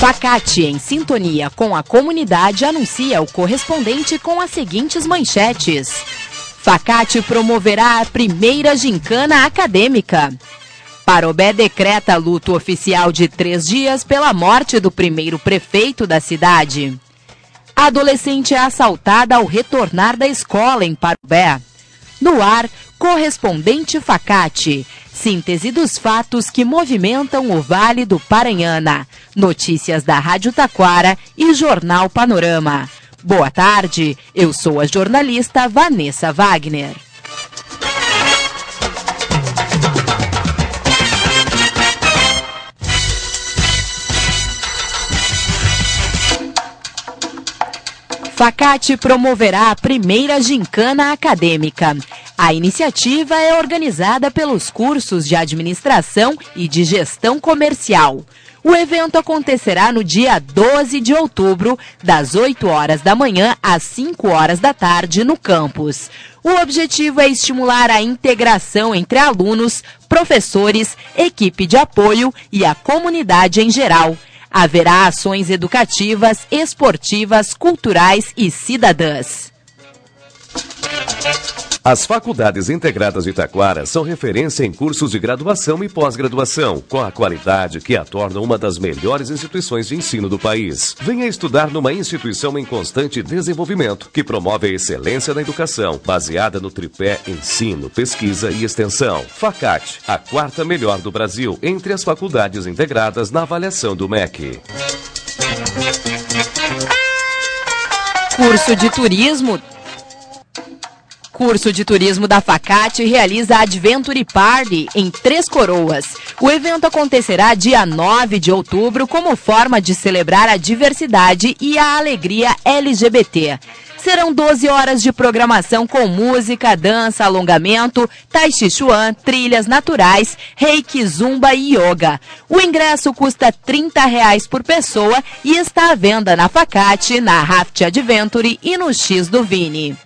Facate, em sintonia com a comunidade, anuncia o correspondente com as seguintes manchetes. Facate promoverá a primeira gincana acadêmica. Parobé decreta luto oficial de três dias pela morte do primeiro prefeito da cidade. A adolescente é assaltada ao retornar da escola em Parobé. No ar, correspondente Facate. Síntese dos fatos que movimentam o Vale do Paranhana. Notícias da Rádio Taquara e Jornal Panorama. Boa tarde, eu sou a jornalista Vanessa Wagner. Facate promoverá a primeira gincana acadêmica. A iniciativa é organizada pelos cursos de administração e de gestão comercial. O evento acontecerá no dia 12 de outubro, das 8 horas da manhã às 5 horas da tarde, no campus. O objetivo é estimular a integração entre alunos, professores, equipe de apoio e a comunidade em geral. Haverá ações educativas, esportivas, culturais e cidadãs. As faculdades integradas de Taquara são referência em cursos de graduação e pós-graduação, com a qualidade que a torna uma das melhores instituições de ensino do país. Venha estudar numa instituição em constante desenvolvimento, que promove a excelência na educação, baseada no tripé ensino, pesquisa e extensão. Facate, a quarta melhor do Brasil entre as faculdades integradas na avaliação do MEC. Curso de Turismo curso de turismo da Facate realiza a Adventure Party em Três Coroas. O evento acontecerá dia 9 de outubro como forma de celebrar a diversidade e a alegria LGBT. Serão 12 horas de programação com música, dança, alongamento, tai chi chuan, trilhas naturais, reiki, zumba e yoga. O ingresso custa 30 reais por pessoa e está à venda na Facate, na Raft Adventure e no X do Vini.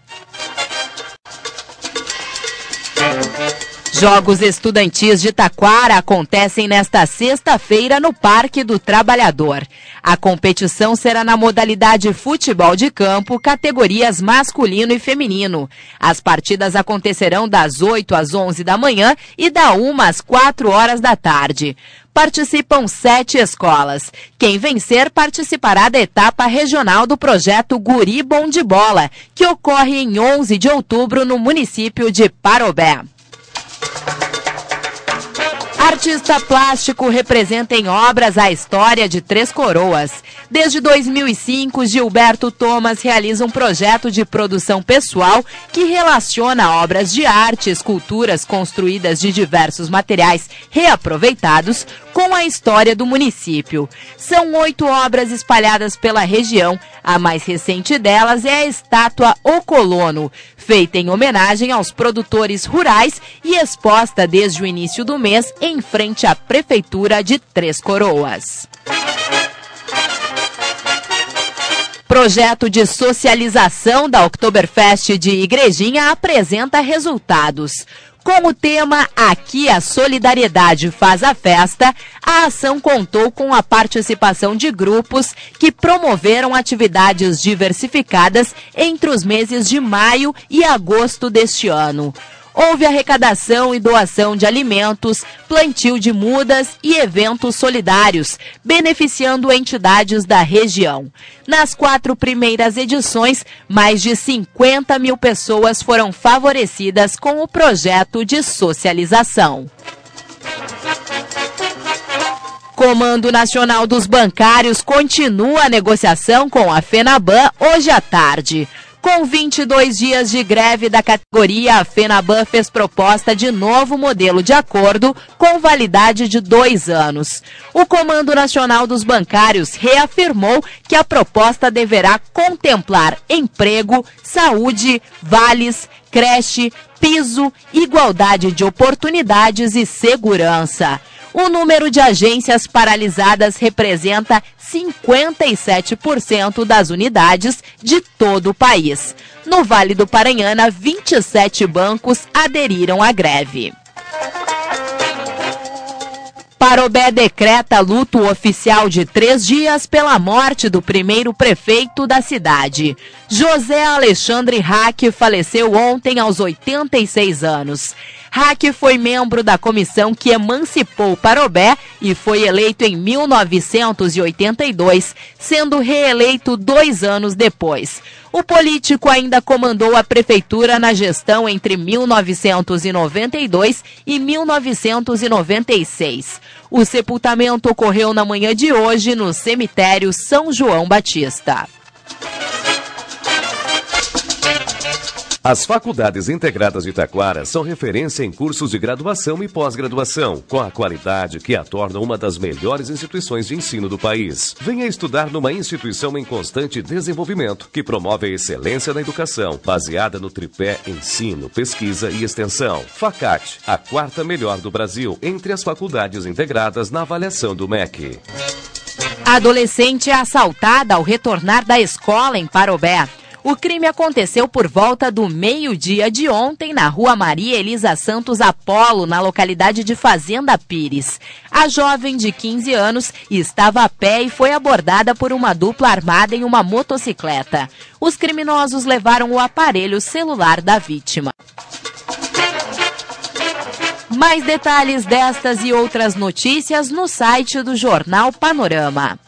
Jogos Estudantis de Taquara acontecem nesta sexta-feira no Parque do Trabalhador. A competição será na modalidade futebol de campo, categorias masculino e feminino. As partidas acontecerão das 8 às 11 da manhã e da 1 às 4 horas da tarde. Participam sete escolas. Quem vencer participará da etapa regional do projeto Guri Bom de Bola, que ocorre em 11 de outubro no município de Parobé. Artista plástico representa em obras a história de Três Coroas. Desde 2005, Gilberto Thomas realiza um projeto de produção pessoal que relaciona obras de arte, esculturas construídas de diversos materiais reaproveitados com a história do município. São oito obras espalhadas pela região. A mais recente delas é a estátua O Colono, feita em homenagem aos produtores rurais e exposta desde o início do mês em frente à Prefeitura de Três Coroas. Projeto de socialização da Oktoberfest de Igrejinha apresenta resultados. Com o tema Aqui a Solidariedade faz a festa, a ação contou com a participação de grupos que promoveram atividades diversificadas entre os meses de maio e agosto deste ano houve arrecadação e doação de alimentos, plantio de mudas e eventos solidários, beneficiando entidades da região. Nas quatro primeiras edições, mais de 50 mil pessoas foram favorecidas com o projeto de socialização. Comando Nacional dos Bancários continua a negociação com a FENABAN hoje à tarde. Com 22 dias de greve da categoria, a FENABAN fez proposta de novo modelo de acordo com validade de dois anos. O Comando Nacional dos Bancários reafirmou que a proposta deverá contemplar emprego, saúde, vales, creche, piso, igualdade de oportunidades e segurança. O número de agências paralisadas representa 57% das unidades de todo o país. No Vale do Paranhana, 27 bancos aderiram à greve. Parobé decreta luto oficial de três dias pela morte do primeiro prefeito da cidade. José Alexandre Hack faleceu ontem aos 86 anos. Hack foi membro da comissão que emancipou Parobé e foi eleito em 1982, sendo reeleito dois anos depois. O político ainda comandou a prefeitura na gestão entre 1992 e 1996. O sepultamento ocorreu na manhã de hoje no cemitério São João Batista. As faculdades integradas de Taquara são referência em cursos de graduação e pós-graduação, com a qualidade que a torna uma das melhores instituições de ensino do país. Venha estudar numa instituição em constante desenvolvimento, que promove a excelência na educação, baseada no tripé ensino, pesquisa e extensão. Facate, a quarta melhor do Brasil entre as faculdades integradas na avaliação do MEC. Adolescente é assaltada ao retornar da escola em Parobé. O crime aconteceu por volta do meio-dia de ontem na rua Maria Elisa Santos Apolo, na localidade de Fazenda Pires. A jovem de 15 anos estava a pé e foi abordada por uma dupla armada em uma motocicleta. Os criminosos levaram o aparelho celular da vítima. Mais detalhes destas e outras notícias no site do Jornal Panorama.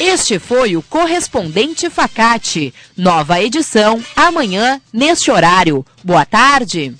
Este foi o Correspondente Facate. Nova edição amanhã, neste horário. Boa tarde.